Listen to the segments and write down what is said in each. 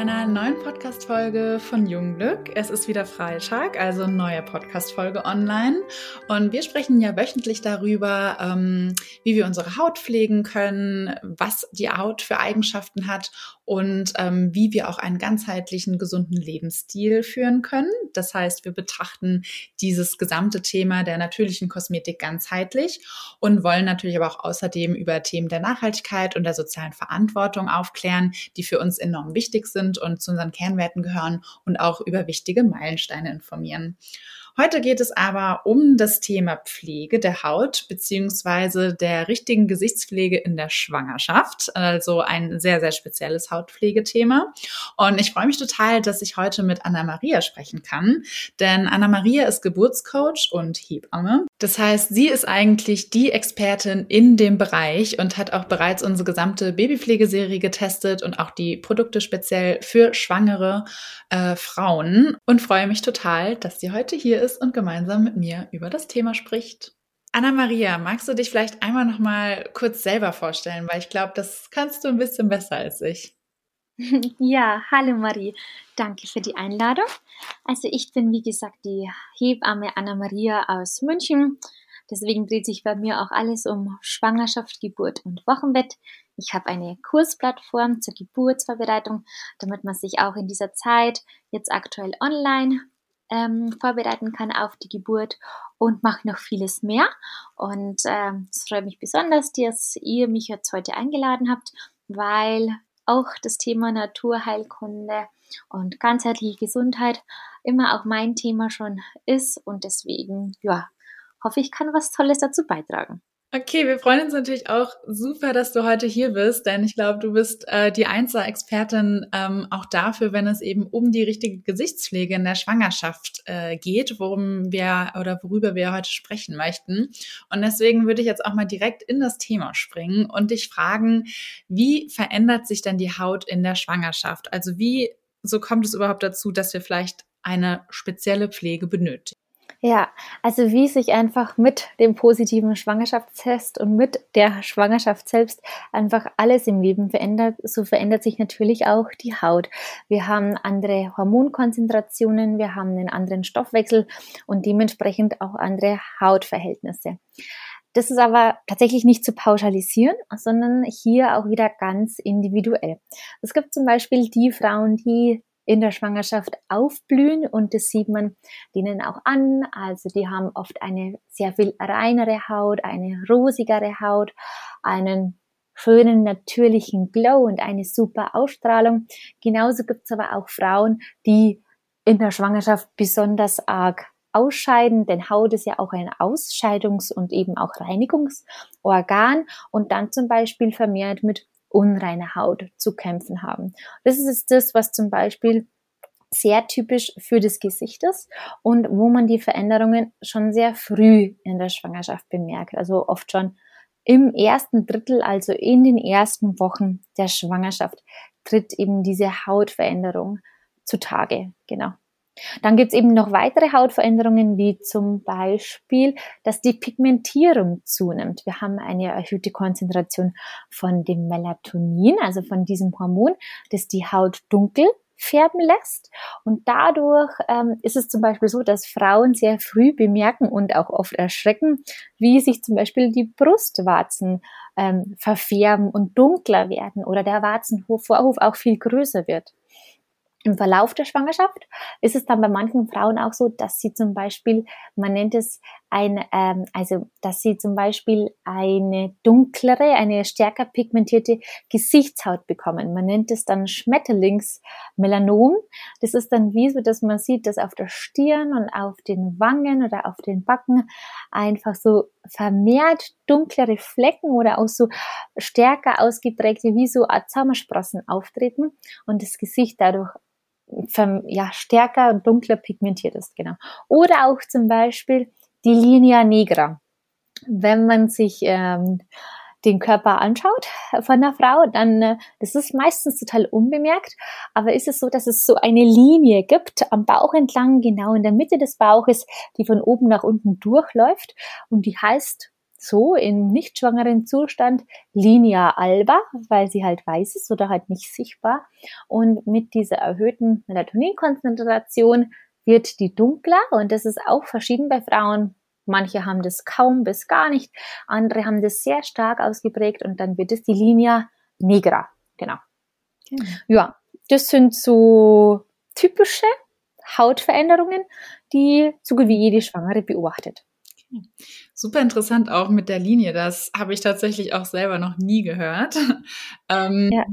einer neuen Podcast-Folge von Jungglück. Es ist wieder Freitag, also neue Podcast-Folge online. Und wir sprechen ja wöchentlich darüber, ähm, wie wir unsere Haut pflegen können, was die Haut für Eigenschaften hat und ähm, wie wir auch einen ganzheitlichen, gesunden Lebensstil führen können. Das heißt, wir betrachten dieses gesamte Thema der natürlichen Kosmetik ganzheitlich und wollen natürlich aber auch außerdem über Themen der Nachhaltigkeit und der sozialen Verantwortung aufklären, die für uns enorm wichtig sind und zu unseren Kernwerten gehören und auch über wichtige Meilensteine informieren. Heute geht es aber um das Thema Pflege der Haut beziehungsweise der richtigen Gesichtspflege in der Schwangerschaft. Also ein sehr, sehr spezielles Hautpflegethema. Und ich freue mich total, dass ich heute mit Anna-Maria sprechen kann. Denn Anna-Maria ist Geburtscoach und Hebamme. Das heißt, sie ist eigentlich die Expertin in dem Bereich und hat auch bereits unsere gesamte Babypflegeserie getestet und auch die Produkte speziell für schwangere äh, Frauen. Und freue mich total, dass sie heute hier ist ist und gemeinsam mit mir über das Thema spricht. Anna-Maria, magst du dich vielleicht einmal noch mal kurz selber vorstellen, weil ich glaube, das kannst du ein bisschen besser als ich. Ja, hallo Marie, danke für die Einladung. Also ich bin wie gesagt die Hebamme Anna-Maria aus München. Deswegen dreht sich bei mir auch alles um Schwangerschaft, Geburt und Wochenbett. Ich habe eine Kursplattform zur Geburtsvorbereitung, damit man sich auch in dieser Zeit jetzt aktuell online ähm, vorbereiten kann auf die Geburt und mache noch vieles mehr. Und ähm, es freut mich besonders, dass ihr mich jetzt heute eingeladen habt, weil auch das Thema Naturheilkunde und ganzheitliche Gesundheit immer auch mein Thema schon ist und deswegen, ja, hoffe ich kann was Tolles dazu beitragen. Okay, wir freuen uns natürlich auch super, dass du heute hier bist, denn ich glaube, du bist äh, die Einzelexpertin ähm, auch dafür, wenn es eben um die richtige Gesichtspflege in der Schwangerschaft äh, geht, worum wir oder worüber wir heute sprechen möchten. Und deswegen würde ich jetzt auch mal direkt in das Thema springen und dich fragen, wie verändert sich denn die Haut in der Schwangerschaft? Also wie so kommt es überhaupt dazu, dass wir vielleicht eine spezielle Pflege benötigen? Ja, also wie sich einfach mit dem positiven Schwangerschaftstest und mit der Schwangerschaft selbst einfach alles im Leben verändert, so verändert sich natürlich auch die Haut. Wir haben andere Hormonkonzentrationen, wir haben einen anderen Stoffwechsel und dementsprechend auch andere Hautverhältnisse. Das ist aber tatsächlich nicht zu pauschalisieren, sondern hier auch wieder ganz individuell. Es gibt zum Beispiel die Frauen, die in der Schwangerschaft aufblühen und das sieht man denen auch an. Also die haben oft eine sehr viel reinere Haut, eine rosigere Haut, einen schönen natürlichen Glow und eine super Ausstrahlung. Genauso gibt es aber auch Frauen, die in der Schwangerschaft besonders arg ausscheiden, denn Haut ist ja auch ein Ausscheidungs- und eben auch Reinigungsorgan und dann zum Beispiel vermehrt mit unreine Haut zu kämpfen haben. Das ist das, was zum Beispiel sehr typisch für das Gesicht ist und wo man die Veränderungen schon sehr früh in der Schwangerschaft bemerkt. Also oft schon im ersten Drittel, also in den ersten Wochen der Schwangerschaft, tritt eben diese Hautveränderung zutage. Genau. Dann gibt es eben noch weitere Hautveränderungen, wie zum Beispiel, dass die Pigmentierung zunimmt. Wir haben eine erhöhte Konzentration von dem Melatonin, also von diesem Hormon, das die Haut dunkel färben lässt. Und dadurch ähm, ist es zum Beispiel so, dass Frauen sehr früh bemerken und auch oft erschrecken, wie sich zum Beispiel die Brustwarzen ähm, verfärben und dunkler werden oder der Warzenvorhof auch viel größer wird. Im Verlauf der Schwangerschaft ist es dann bei manchen Frauen auch so, dass sie zum Beispiel, man nennt es ein, ähm, also dass sie zum Beispiel eine dunklere, eine stärker pigmentierte Gesichtshaut bekommen. Man nennt es dann Schmetterlingsmelanom. Das ist dann wie so, dass man sieht, dass auf der Stirn und auf den Wangen oder auf den Backen einfach so vermehrt dunklere Flecken oder auch so stärker ausgeprägte wie so Sommersprossen auftreten und das Gesicht dadurch ja, stärker und dunkler pigmentiert ist, genau. Oder auch zum Beispiel die Linea Negra. Wenn man sich ähm, den Körper anschaut von einer Frau, dann, äh, das ist meistens total unbemerkt, aber ist es so, dass es so eine Linie gibt am Bauch entlang, genau in der Mitte des Bauches, die von oben nach unten durchläuft und die heißt so im nicht schwangeren Zustand Linea alba, weil sie halt weiß ist oder halt nicht sichtbar. Und mit dieser erhöhten Melatoninkonzentration wird die dunkler und das ist auch verschieden bei Frauen. Manche haben das kaum bis gar nicht, andere haben das sehr stark ausgeprägt und dann wird es die Linea negra. Genau. Okay. Ja, das sind so typische Hautveränderungen, die so gut wie jede Schwangere beobachtet. Super interessant auch mit der Linie. Das habe ich tatsächlich auch selber noch nie gehört. ähm, ja.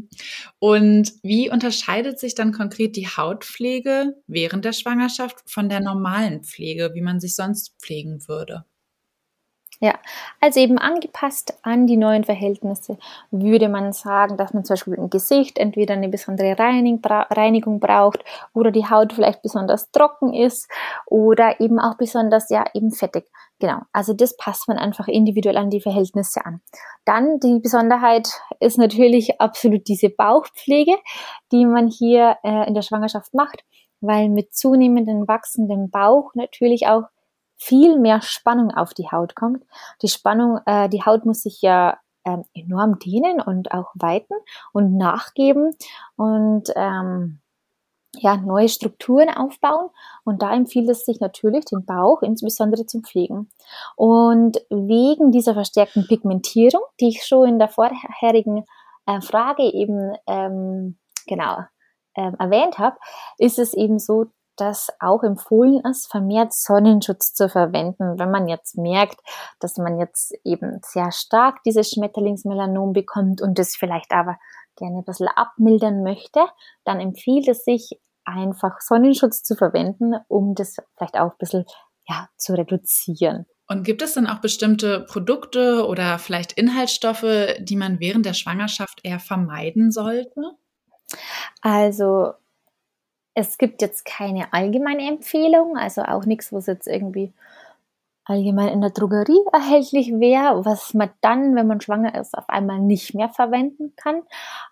Und wie unterscheidet sich dann konkret die Hautpflege während der Schwangerschaft von der normalen Pflege, wie man sich sonst pflegen würde? Ja, also eben angepasst an die neuen Verhältnisse würde man sagen, dass man zum Beispiel im Gesicht entweder eine besondere Reinigung braucht oder die Haut vielleicht besonders trocken ist oder eben auch besonders, ja, eben fettig. Genau, also das passt man einfach individuell an die Verhältnisse an. Dann die Besonderheit ist natürlich absolut diese Bauchpflege, die man hier äh, in der Schwangerschaft macht, weil mit zunehmendem wachsendem Bauch natürlich auch viel mehr Spannung auf die Haut kommt. Die Spannung, äh, die Haut muss sich ja ähm, enorm dehnen und auch weiten und nachgeben und ähm, ja, neue Strukturen aufbauen. Und da empfiehlt es sich natürlich, den Bauch insbesondere zum Pflegen. Und wegen dieser verstärkten Pigmentierung, die ich schon in der vorherigen äh, Frage eben ähm, genau ähm, erwähnt habe, ist es eben so, dass auch empfohlen ist, vermehrt Sonnenschutz zu verwenden. Wenn man jetzt merkt, dass man jetzt eben sehr stark dieses Schmetterlingsmelanom bekommt und es vielleicht aber gerne ein bisschen abmildern möchte, dann empfiehlt es sich einfach Sonnenschutz zu verwenden, um das vielleicht auch ein bisschen ja, zu reduzieren. Und gibt es dann auch bestimmte Produkte oder vielleicht Inhaltsstoffe, die man während der Schwangerschaft eher vermeiden sollte? Also es gibt jetzt keine allgemeine Empfehlung, also auch nichts, was jetzt irgendwie allgemein in der Drogerie erhältlich wäre, was man dann, wenn man schwanger ist, auf einmal nicht mehr verwenden kann.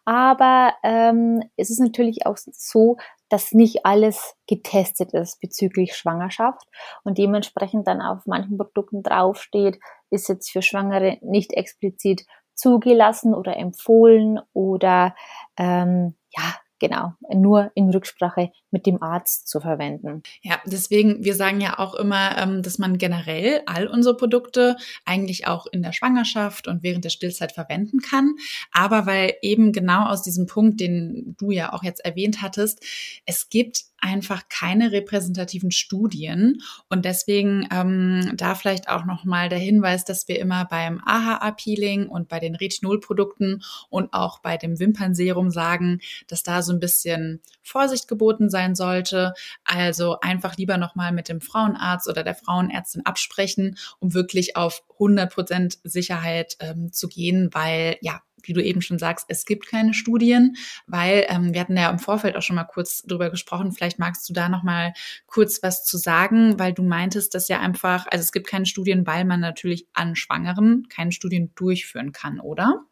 Aber ähm, es ist natürlich auch so, dass nicht alles getestet ist bezüglich Schwangerschaft und dementsprechend dann auf manchen Produkten draufsteht, ist jetzt für Schwangere nicht explizit zugelassen oder empfohlen oder ähm, ja, genau, nur in Rücksprache mit dem Arzt zu verwenden. Ja, deswegen, wir sagen ja auch immer, ähm, dass man generell all unsere Produkte eigentlich auch in der Schwangerschaft und während der Stillzeit verwenden kann. Aber weil eben genau aus diesem Punkt, den du ja auch jetzt erwähnt hattest, es gibt einfach keine repräsentativen Studien und deswegen ähm, da vielleicht auch noch mal der Hinweis, dass wir immer beim AHA-Peeling und bei den Retinol-Produkten und auch bei dem Wimpernserum sagen, dass da so ein bisschen Vorsicht geboten sein sollte. Also einfach lieber noch mal mit dem Frauenarzt oder der Frauenärztin absprechen, um wirklich auf 100 Prozent Sicherheit ähm, zu gehen, weil ja wie du eben schon sagst, es gibt keine Studien, weil ähm, wir hatten ja im Vorfeld auch schon mal kurz drüber gesprochen. Vielleicht magst du da noch mal kurz was zu sagen, weil du meintest, dass ja einfach, also es gibt keine Studien, weil man natürlich an Schwangeren keine Studien durchführen kann, oder?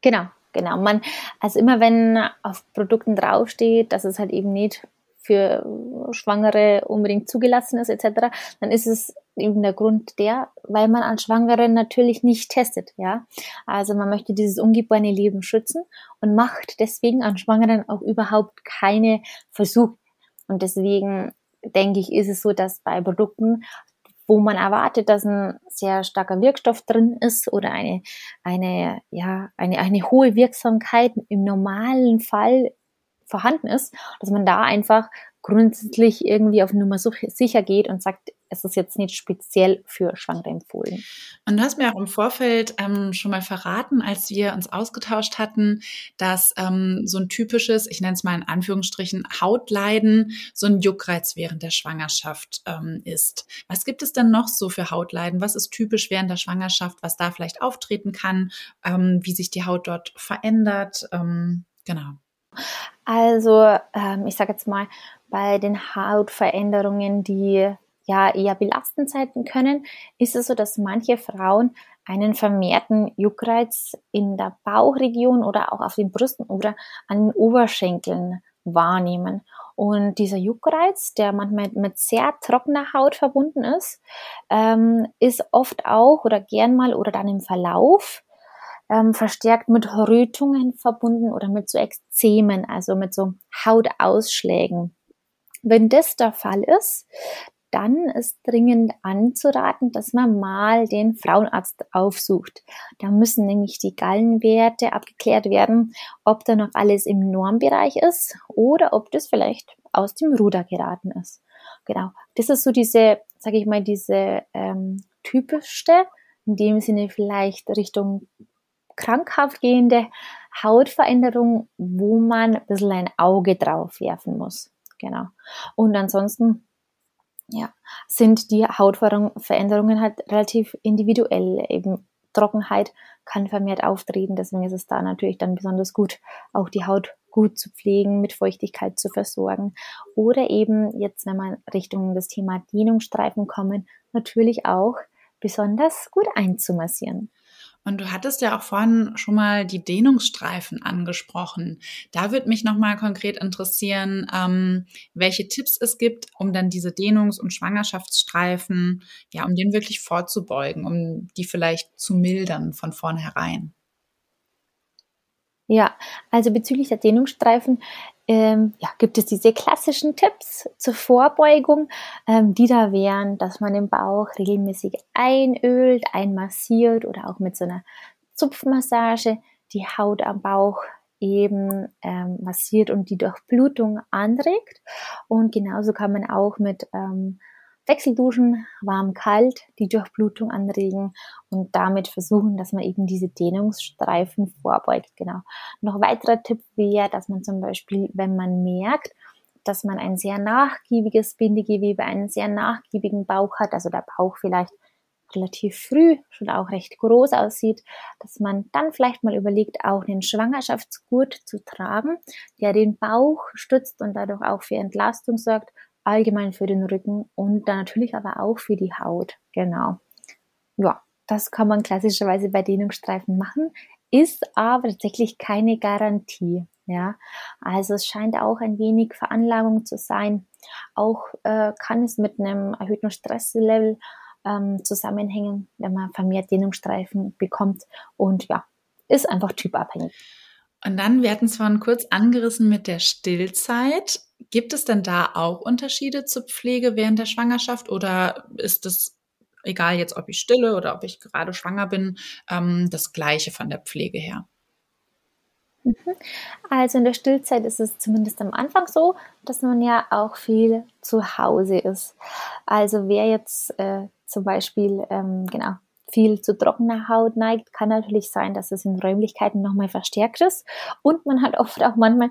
Genau, genau. Man, also immer wenn auf Produkten draufsteht, dass es halt eben nicht für Schwangere unbedingt zugelassen ist etc., dann ist es eben der Grund der, weil man an Schwangeren natürlich nicht testet, ja. Also man möchte dieses ungeborene Leben schützen und macht deswegen an Schwangeren auch überhaupt keine Versuche. Und deswegen denke ich, ist es so, dass bei Produkten, wo man erwartet, dass ein sehr starker Wirkstoff drin ist oder eine, eine, ja, eine, eine hohe Wirksamkeit im normalen Fall vorhanden ist, dass man da einfach grundsätzlich irgendwie auf Nummer sicher geht und sagt, es ist jetzt nicht speziell für Schwangere empfohlen. Und du hast mir auch im Vorfeld ähm, schon mal verraten, als wir uns ausgetauscht hatten, dass ähm, so ein typisches, ich nenne es mal in Anführungsstrichen, Hautleiden so ein Juckreiz während der Schwangerschaft ähm, ist. Was gibt es denn noch so für Hautleiden? Was ist typisch während der Schwangerschaft, was da vielleicht auftreten kann, ähm, wie sich die Haut dort verändert? Ähm, genau. Also, ähm, ich sage jetzt mal, bei den Hautveränderungen, die ja eher belastend sein können, ist es so, dass manche Frauen einen vermehrten Juckreiz in der Bauchregion oder auch auf den Brüsten oder an den Oberschenkeln wahrnehmen. Und dieser Juckreiz, der manchmal mit sehr trockener Haut verbunden ist, ähm, ist oft auch oder gern mal oder dann im Verlauf ähm, verstärkt mit Rötungen verbunden oder mit so Ekzemen, also mit so Hautausschlägen. Wenn das der Fall ist, dann ist dringend anzuraten, dass man mal den Frauenarzt aufsucht. Da müssen nämlich die Gallenwerte abgeklärt werden, ob da noch alles im Normbereich ist oder ob das vielleicht aus dem Ruder geraten ist. Genau, das ist so diese, sage ich mal, diese ähm, typischste, in dem Sinne vielleicht Richtung krankhaft gehende Hautveränderung, wo man ein bisschen ein Auge drauf werfen muss. Genau. Und ansonsten ja, sind die Hautveränderungen halt relativ individuell. Eben Trockenheit kann vermehrt auftreten, deswegen ist es da natürlich dann besonders gut, auch die Haut gut zu pflegen, mit Feuchtigkeit zu versorgen. Oder eben jetzt, wenn man Richtung das Thema Dehnungsstreifen kommen, natürlich auch besonders gut einzumassieren. Und du hattest ja auch vorhin schon mal die Dehnungsstreifen angesprochen. Da würde mich nochmal konkret interessieren, ähm, welche Tipps es gibt, um dann diese Dehnungs- und Schwangerschaftsstreifen, ja, um denen wirklich vorzubeugen, um die vielleicht zu mildern von vornherein. Ja, also bezüglich der Dehnungsstreifen ähm, ja, gibt es diese klassischen Tipps zur Vorbeugung, ähm, die da wären, dass man den Bauch regelmäßig einölt, einmassiert oder auch mit so einer Zupfmassage die Haut am Bauch eben ähm, massiert und die Durchblutung anregt. Und genauso kann man auch mit ähm, Wechselduschen, warm, kalt, die Durchblutung anregen und damit versuchen, dass man eben diese Dehnungsstreifen vorbeugt. Genau. Noch weiterer Tipp wäre, dass man zum Beispiel, wenn man merkt, dass man ein sehr nachgiebiges Bindegewebe, einen sehr nachgiebigen Bauch hat, also der Bauch vielleicht relativ früh schon auch recht groß aussieht, dass man dann vielleicht mal überlegt, auch einen Schwangerschaftsgurt zu tragen, der den Bauch stützt und dadurch auch für Entlastung sorgt, allgemein für den Rücken und dann natürlich aber auch für die Haut. Genau. Ja, das kann man klassischerweise bei Dehnungsstreifen machen, ist aber tatsächlich keine Garantie. Ja, also es scheint auch ein wenig Veranlagung zu sein. Auch äh, kann es mit einem erhöhten Stresslevel ähm, zusammenhängen, wenn man vermehrt Dehnungsstreifen bekommt. Und ja, ist einfach typabhängig. Und dann, wir hatten es vorhin kurz angerissen mit der Stillzeit. Gibt es denn da auch Unterschiede zur Pflege während der Schwangerschaft oder ist es egal jetzt, ob ich stille oder ob ich gerade schwanger bin, ähm, das gleiche von der Pflege her? Mhm. Also in der Stillzeit ist es zumindest am Anfang so, dass man ja auch viel zu Hause ist. Also wer jetzt äh, zum Beispiel ähm, genau viel zu trockener Haut neigt, kann natürlich sein, dass es in Räumlichkeiten nochmal verstärkt ist. Und man hat oft auch manchmal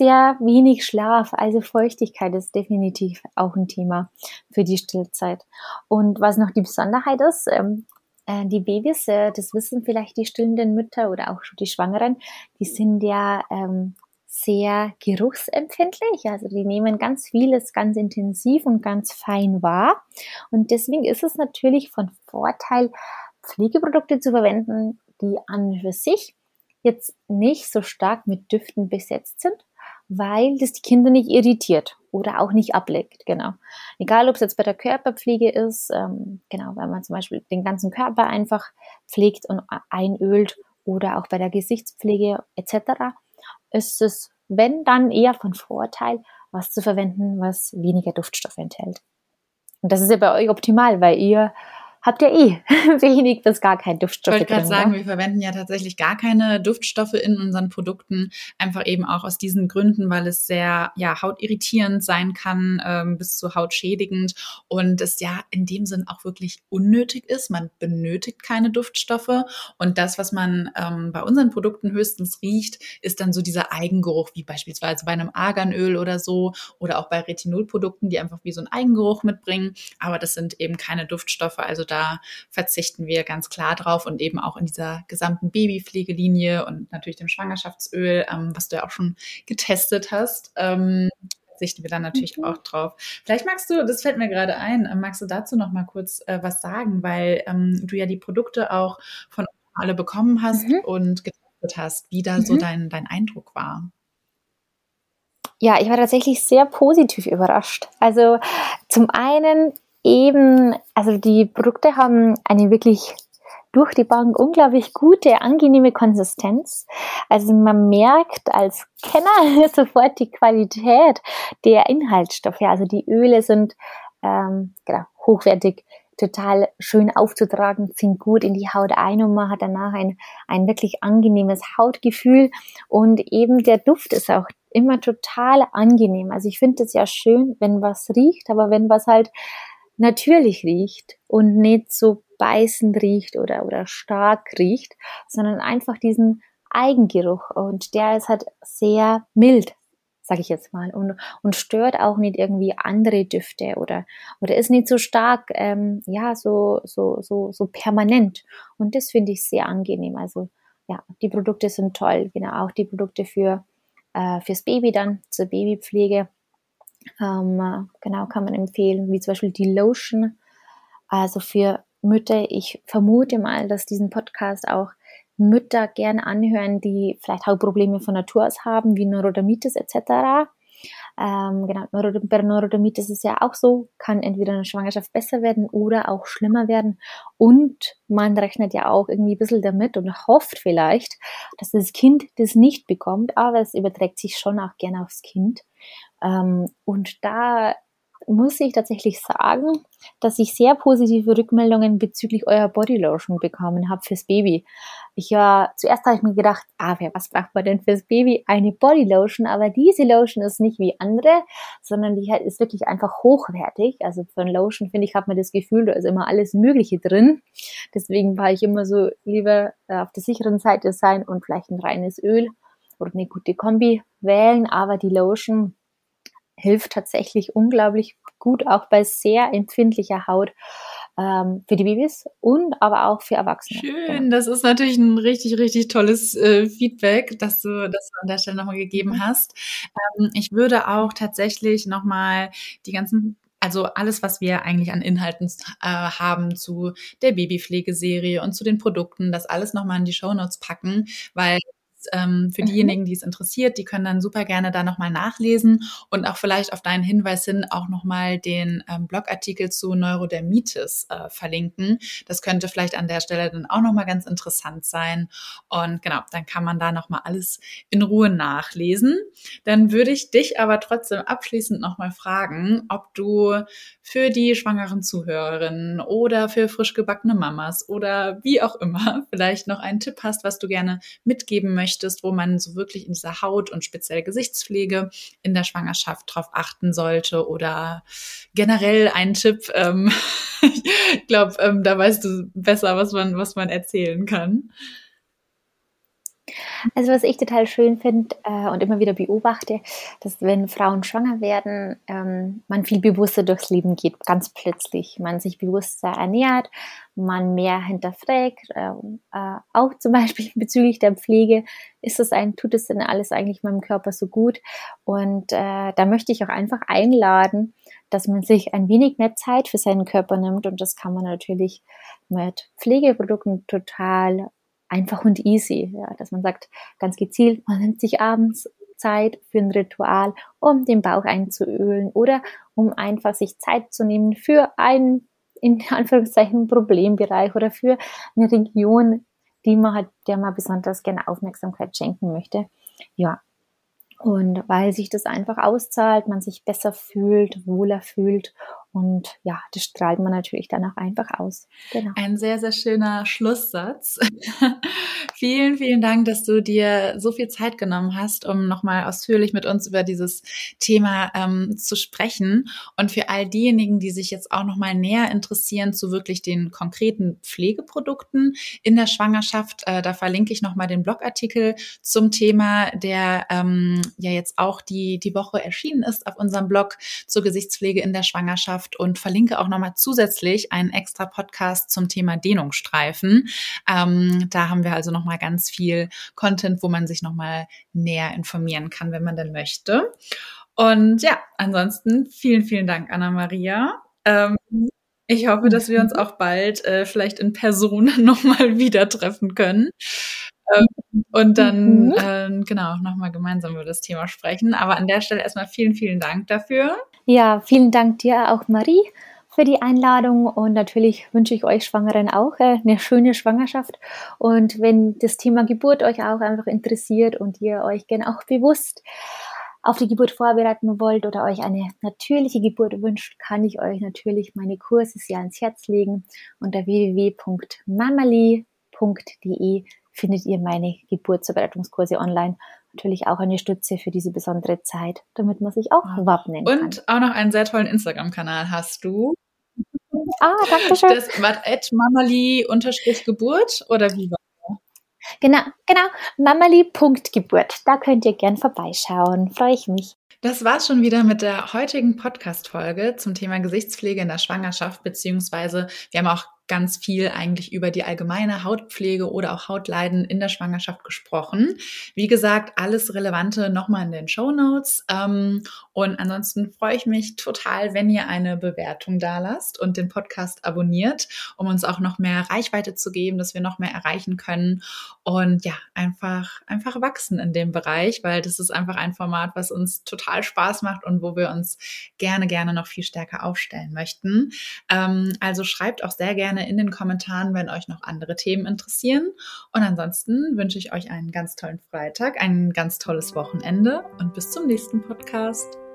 sehr wenig Schlaf, also Feuchtigkeit ist definitiv auch ein Thema für die Stillzeit. Und was noch die Besonderheit ist, ähm, äh, die Babys, äh, das wissen vielleicht die stillenden Mütter oder auch schon die Schwangeren, die sind ja ähm, sehr geruchsempfindlich. Also die nehmen ganz vieles ganz intensiv und ganz fein wahr. Und deswegen ist es natürlich von Vorteil, Pflegeprodukte zu verwenden, die an für sich jetzt nicht so stark mit Düften besetzt sind, weil das die Kinder nicht irritiert oder auch nicht ableckt. Genau. Egal, ob es jetzt bei der Körperpflege ist, ähm, genau, weil man zum Beispiel den ganzen Körper einfach pflegt und einölt oder auch bei der Gesichtspflege etc ist es, wenn dann eher von Vorteil, was zu verwenden, was weniger Duftstoffe enthält. Und das ist ja bei euch optimal, weil ihr habt ihr eh wenig bis gar kein Duftstoff. Ich wollte gerade sagen, wir verwenden ja tatsächlich gar keine Duftstoffe in unseren Produkten, einfach eben auch aus diesen Gründen, weil es sehr ja hautirritierend sein kann, ähm, bis zu hautschädigend und es ja in dem Sinn auch wirklich unnötig ist. Man benötigt keine Duftstoffe und das, was man ähm, bei unseren Produkten höchstens riecht, ist dann so dieser Eigengeruch, wie beispielsweise bei einem Arganöl oder so oder auch bei Retinolprodukten, die einfach wie so einen Eigengeruch mitbringen. Aber das sind eben keine Duftstoffe, also da verzichten wir ganz klar drauf und eben auch in dieser gesamten Babypflegelinie und natürlich dem Schwangerschaftsöl, ähm, was du ja auch schon getestet hast. Ähm, verzichten wir dann natürlich mhm. auch drauf. Vielleicht magst du, das fällt mir gerade ein, äh, magst du dazu noch mal kurz äh, was sagen, weil ähm, du ja die Produkte auch von alle bekommen hast mhm. und getestet hast, wie da mhm. so dein, dein Eindruck war. Ja, ich war tatsächlich sehr positiv überrascht. Also zum einen eben, also die Produkte haben eine wirklich durch die Bank unglaublich gute, angenehme Konsistenz. Also man merkt als Kenner sofort die Qualität der Inhaltsstoffe. Also die Öle sind ähm, genau, hochwertig, total schön aufzutragen, sind gut in die Haut ein und man hat danach ein, ein wirklich angenehmes Hautgefühl. Und eben der Duft ist auch immer total angenehm. Also ich finde es ja schön, wenn was riecht, aber wenn was halt natürlich riecht und nicht so beißend riecht oder, oder stark riecht, sondern einfach diesen Eigengeruch und der ist halt sehr mild, sage ich jetzt mal, und, und stört auch nicht irgendwie andere Düfte oder, oder ist nicht so stark, ähm, ja, so, so, so, so permanent. Und das finde ich sehr angenehm. Also ja, die Produkte sind toll, genau, auch die Produkte für, äh, fürs Baby dann, zur Babypflege. Ähm, genau, kann man empfehlen, wie zum Beispiel die Lotion. Also für Mütter, ich vermute mal, dass diesen Podcast auch Mütter gerne anhören, die vielleicht Hautprobleme von Natur aus haben, wie Neurodermitis etc. Ähm, genau, bei Neurodermitis ist es ja auch so, kann entweder eine Schwangerschaft besser werden oder auch schlimmer werden. Und man rechnet ja auch irgendwie ein bisschen damit und hofft vielleicht, dass das Kind das nicht bekommt, aber es überträgt sich schon auch gerne aufs Kind. Ähm, und da muss ich tatsächlich sagen, dass ich sehr positive Rückmeldungen bezüglich eurer Bodylotion bekommen habe fürs Baby. Ich war, zuerst habe ich mir gedacht, ah, was braucht man denn fürs Baby? Eine Bodylotion, aber diese Lotion ist nicht wie andere, sondern die ist wirklich einfach hochwertig. Also von Lotion, finde ich, hat man das Gefühl, da ist immer alles Mögliche drin. Deswegen war ich immer so lieber äh, auf der sicheren Seite sein und vielleicht ein reines Öl oder eine gute Kombi wählen, aber die Lotion hilft tatsächlich unglaublich gut, auch bei sehr empfindlicher Haut ähm, für die Babys und aber auch für Erwachsene. Schön, genau. das ist natürlich ein richtig, richtig tolles äh, Feedback, dass du das an der Stelle nochmal gegeben mhm. hast. Ähm, ich würde auch tatsächlich nochmal die ganzen also alles, was wir eigentlich an Inhalten äh, haben zu der Babypflegeserie und zu den Produkten, das alles nochmal in die Shownotes packen, weil ähm, für mhm. diejenigen, die es interessiert, die können dann super gerne da nochmal nachlesen und auch vielleicht auf deinen Hinweis hin auch nochmal den ähm, Blogartikel zu Neurodermitis äh, verlinken. Das könnte vielleicht an der Stelle dann auch nochmal ganz interessant sein. Und genau, dann kann man da nochmal alles in Ruhe nachlesen. Dann würde ich dich aber trotzdem abschließend nochmal fragen, ob du für die schwangeren Zuhörerinnen oder für frisch gebackene Mamas oder wie auch immer vielleicht noch einen Tipp hast, was du gerne mitgeben möchtest möchtest, wo man so wirklich in dieser Haut- und speziell Gesichtspflege in der Schwangerschaft drauf achten sollte oder generell ein Tipp. Ähm, ich glaube, ähm, da weißt du besser, was man, was man erzählen kann. Also was ich total schön finde äh, und immer wieder beobachte, dass wenn Frauen schwanger werden, ähm, man viel bewusster durchs Leben geht, ganz plötzlich. Man sich bewusster ernährt, man mehr hinterfragt, äh, äh, auch zum Beispiel bezüglich der Pflege, ist es ein, tut es denn alles eigentlich meinem Körper so gut? Und äh, da möchte ich auch einfach einladen, dass man sich ein wenig mehr Zeit für seinen Körper nimmt und das kann man natürlich mit Pflegeprodukten total einfach und easy, ja, dass man sagt, ganz gezielt, man nimmt sich abends Zeit für ein Ritual, um den Bauch einzuölen oder um einfach sich Zeit zu nehmen für einen, in Anführungszeichen, Problembereich oder für eine Region, die man hat, der man besonders gerne Aufmerksamkeit schenken möchte. Ja. Und weil sich das einfach auszahlt, man sich besser fühlt, wohler fühlt und ja, das strahlt man natürlich dann auch einfach aus. Genau. Ein sehr, sehr schöner Schlusssatz. vielen, vielen Dank, dass du dir so viel Zeit genommen hast, um nochmal ausführlich mit uns über dieses Thema ähm, zu sprechen. Und für all diejenigen, die sich jetzt auch nochmal näher interessieren zu wirklich den konkreten Pflegeprodukten in der Schwangerschaft, äh, da verlinke ich nochmal den Blogartikel zum Thema, der ähm, ja jetzt auch die, die Woche erschienen ist auf unserem Blog zur Gesichtspflege in der Schwangerschaft Schwangerschaft und verlinke auch nochmal zusätzlich einen extra Podcast zum Thema Dehnungsstreifen. Ähm, da haben wir also nochmal ganz viel Content, wo man sich nochmal näher informieren kann, wenn man denn möchte. Und ja, ansonsten vielen, vielen Dank, Anna-Maria. Ähm, ich hoffe, dass wir uns auch bald äh, vielleicht in Person nochmal wieder treffen können. Ähm, und dann, mhm. äh, genau, nochmal gemeinsam über das Thema sprechen. Aber an der Stelle erstmal vielen, vielen Dank dafür. Ja, vielen Dank dir auch, Marie für die Einladung und natürlich wünsche ich euch Schwangeren auch äh, eine schöne Schwangerschaft. Und wenn das Thema Geburt euch auch einfach interessiert und ihr euch gerne auch bewusst auf die Geburt vorbereiten wollt oder euch eine natürliche Geburt wünscht, kann ich euch natürlich meine Kurse sehr ans Herz legen. Unter www.mamali.de findet ihr meine Geburtsvorbereitungskurse online. Natürlich auch eine Stütze für diese besondere Zeit, damit man sich auch wappnen kann. Und auch noch einen sehr tollen Instagram-Kanal hast du. Ah, danke schön. Das war mamali-geburt oder wie war Genau, genau. Mamali.geburt. Da könnt ihr gern vorbeischauen. Freue ich mich. Das war's schon wieder mit der heutigen Podcast-Folge zum Thema Gesichtspflege in der Schwangerschaft, beziehungsweise wir haben auch ganz viel eigentlich über die allgemeine Hautpflege oder auch Hautleiden in der Schwangerschaft gesprochen. Wie gesagt, alles Relevante nochmal in den Show Notes. Ähm, und ansonsten freue ich mich total, wenn ihr eine Bewertung da lasst und den Podcast abonniert, um uns auch noch mehr Reichweite zu geben, dass wir noch mehr erreichen können und ja, einfach, einfach wachsen in dem Bereich, weil das ist einfach ein Format, was uns total Spaß macht und wo wir uns gerne, gerne noch viel stärker aufstellen möchten. Ähm, also schreibt auch sehr gerne gerne in den Kommentaren, wenn euch noch andere Themen interessieren. Und ansonsten wünsche ich euch einen ganz tollen Freitag, ein ganz tolles Wochenende und bis zum nächsten Podcast.